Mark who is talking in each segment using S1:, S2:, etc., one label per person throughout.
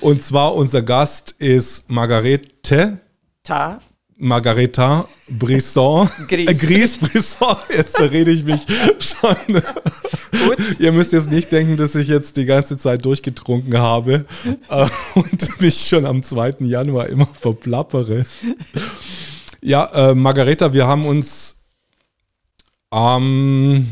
S1: Und zwar unser Gast ist Margarete.
S2: Ta.
S1: Margareta Brisson.
S2: Gries.
S1: Äh, Gries Brisson. Jetzt rede ich mich schon. Gut. Ihr müsst jetzt nicht denken, dass ich jetzt die ganze Zeit durchgetrunken habe äh, und mich schon am 2. Januar immer verplappere. Ja, äh, Margareta, wir haben uns am,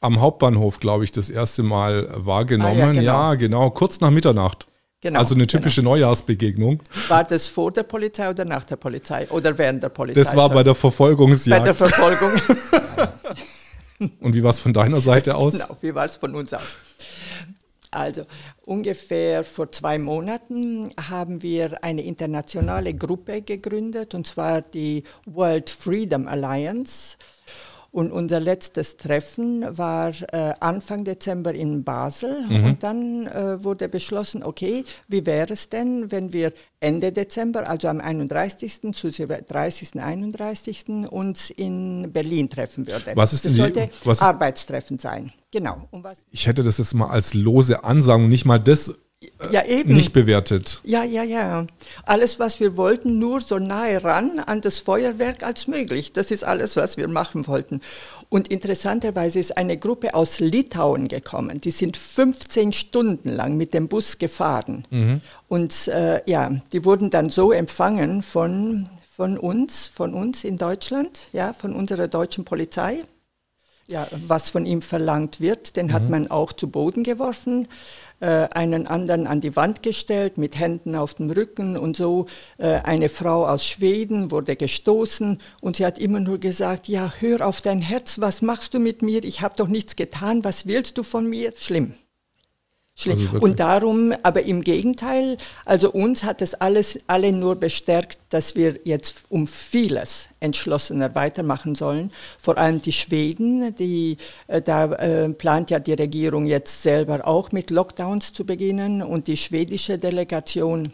S1: am Hauptbahnhof, glaube ich, das erste Mal wahrgenommen.
S2: Ah, ja, genau.
S1: ja, genau, kurz nach Mitternacht.
S2: Genau,
S1: also eine typische Neujahrsbegegnung.
S2: War das vor der Polizei oder nach der Polizei oder während der Polizei?
S1: Das war bei der Verfolgungsjagd.
S2: bei der Verfolgung.
S1: Und wie war es von deiner Seite aus?
S2: genau, wie war es von uns aus? Also ungefähr vor zwei Monaten haben wir eine internationale Gruppe gegründet, und zwar die World Freedom Alliance. Und unser letztes Treffen war äh, Anfang Dezember in Basel.
S1: Mhm.
S2: Und dann äh, wurde beschlossen, okay, wie wäre es denn, wenn wir Ende Dezember, also am 31. zu Silve- 30. 31. uns in Berlin treffen würden.
S1: Was ist
S2: das
S1: denn die-
S2: sollte
S1: ist-
S2: Arbeitstreffen sein. Genau. Und was,
S1: Ich hätte das jetzt mal als lose Ansagung, nicht mal das
S2: ja, eben.
S1: nicht bewertet.
S2: Ja, ja, ja. Alles, was wir wollten, nur so nahe ran an das Feuerwerk als möglich. Das ist alles, was wir machen wollten. Und interessanterweise ist eine Gruppe aus Litauen gekommen. Die sind 15 Stunden lang mit dem Bus gefahren. Und äh, ja, die wurden dann so empfangen von, von uns, von uns in Deutschland, ja, von unserer deutschen Polizei. Ja, was von ihm verlangt wird, den hat man auch zu Boden geworfen, äh, einen anderen an die Wand gestellt, mit Händen auf dem Rücken und so. Äh, eine Frau aus Schweden wurde gestoßen und sie hat immer nur gesagt, ja, hör auf dein Herz, was machst du mit mir? Ich habe doch nichts getan, was willst du von mir? Schlimm. Schlimm.
S1: Also
S2: und darum, aber im Gegenteil, also uns hat es alles, alle nur bestärkt, dass wir jetzt um vieles entschlossener weitermachen sollen. Vor allem die Schweden, die, äh, da äh, plant ja die Regierung jetzt selber auch mit Lockdowns zu beginnen und die schwedische Delegation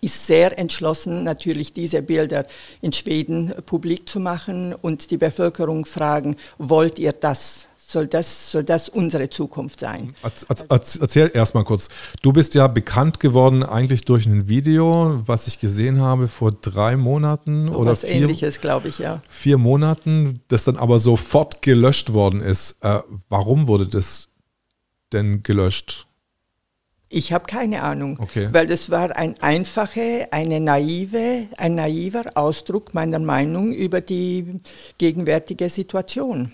S2: ist sehr entschlossen, natürlich diese Bilder in Schweden publik zu machen und die Bevölkerung fragen, wollt ihr das? Soll das, soll das unsere Zukunft sein?
S1: Erz- erz- erz- Erzähl erst mal kurz. Du bist ja bekannt geworden eigentlich durch ein Video, was ich gesehen habe vor drei Monaten
S2: So
S1: oder
S2: was
S1: vier,
S2: ähnliches, glaube ich, ja.
S1: vier Monaten, das dann aber sofort gelöscht worden ist. Äh, warum wurde das denn gelöscht?
S2: Ich habe keine Ahnung,
S1: Okay.
S2: weil das war ein einfache, eine naive, ein naiver Ausdruck meiner Meinung über die gegenwärtige Situation.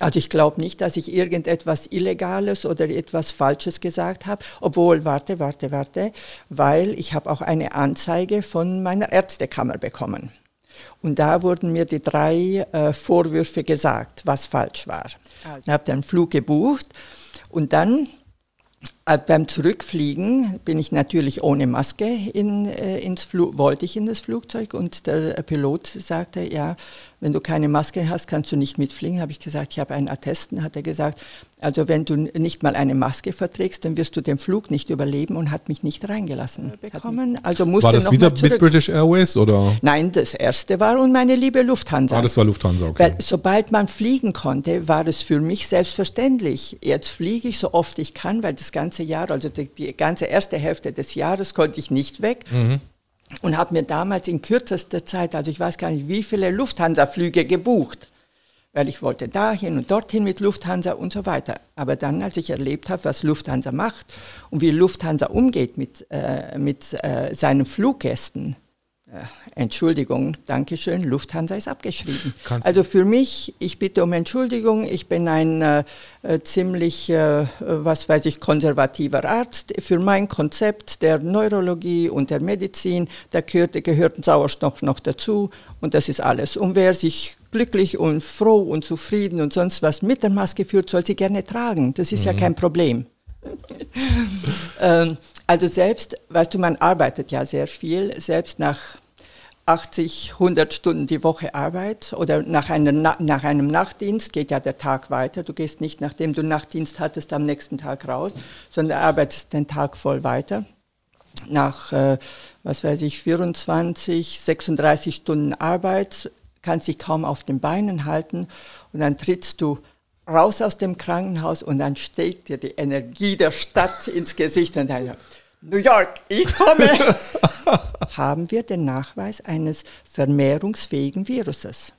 S2: Also ich glaube nicht, dass ich irgendetwas Illegales oder etwas Falsches gesagt habe, obwohl, warte, warte, warte, weil ich habe auch eine Anzeige von meiner Ärztekammer bekommen. Und da wurden mir die drei äh, Vorwürfe gesagt, was falsch war. Ich habe den Flug gebucht und dann beim Zurückfliegen bin ich natürlich ohne Maske in, äh, ins Flug, wollte ich in das Flugzeug und der äh, Pilot sagte, ja, wenn du keine Maske hast, kannst du nicht mitfliegen. Habe ich gesagt, ich habe einen Attesten. Hat er gesagt, also wenn du nicht mal eine Maske verträgst, dann wirst du den Flug nicht überleben und hat mich nicht reingelassen bekommen. Also musste
S1: War das
S2: noch
S1: wieder mit British Airways oder?
S2: Nein, das erste war und meine liebe Lufthansa.
S1: Ah, das war Lufthansa, okay.
S2: Weil sobald man fliegen konnte, war es für mich selbstverständlich. Jetzt fliege ich so oft ich kann, weil das ganze Jahr, also die, die ganze erste Hälfte des Jahres konnte ich nicht weg. Und habe mir damals in kürzester Zeit, also ich weiß gar nicht, wie viele Lufthansa-Flüge gebucht. Weil ich wollte dahin und dorthin mit Lufthansa und so weiter. Aber dann, als ich erlebt habe, was Lufthansa macht und wie Lufthansa umgeht mit, äh, mit äh, seinen Fluggästen, Entschuldigung, Dankeschön, Lufthansa ist abgeschrieben.
S1: Kannst
S2: also für mich, ich bitte um Entschuldigung, ich bin ein äh, äh, ziemlich, äh, was weiß ich, konservativer Arzt. Für mein Konzept der Neurologie und der Medizin, da gehört, gehört Sauerstoff noch dazu und das ist alles. Und wer sich glücklich und froh und zufrieden und sonst was mit der Maske fühlt, soll sie gerne tragen. Das ist ja kein Problem. Ähm, also selbst, weißt du, man arbeitet ja sehr viel, selbst nach 80, 100 Stunden die Woche Arbeit oder nach, einer, Na- nach einem Nachtdienst geht ja der Tag weiter. Du gehst nicht, nachdem du Nachtdienst hattest, am nächsten Tag raus, sondern arbeitest den Tag voll weiter. Nach, äh, was weiß ich, 24, 36 Stunden Arbeit kannst dich kaum auf den Beinen halten und dann trittst du raus aus dem Krankenhaus und dann steht dir die Energie der Stadt ins Gesicht und dann, New York, ich komme. haben wir den Nachweis eines vermehrungsfähigen Viruses.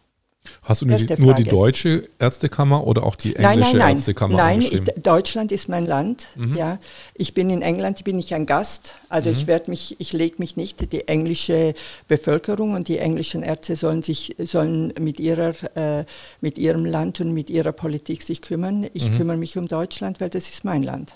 S1: Hast du nur die, nur die, deutsche Ärztekammer oder auch die englische nein, nein,
S2: nein.
S1: Ärztekammer
S2: Nein, ich, Deutschland ist mein Land. Mhm. Ja, ich bin in England, bin ich ein Gast. Also mhm. ich werde mich, ich lege mich nicht. Die englische Bevölkerung und die englischen Ärzte sollen sich, sollen mit ihrer, äh, mit ihrem Land und mit ihrer Politik sich kümmern. Ich mhm. kümmere mich um Deutschland, weil das ist mein Land.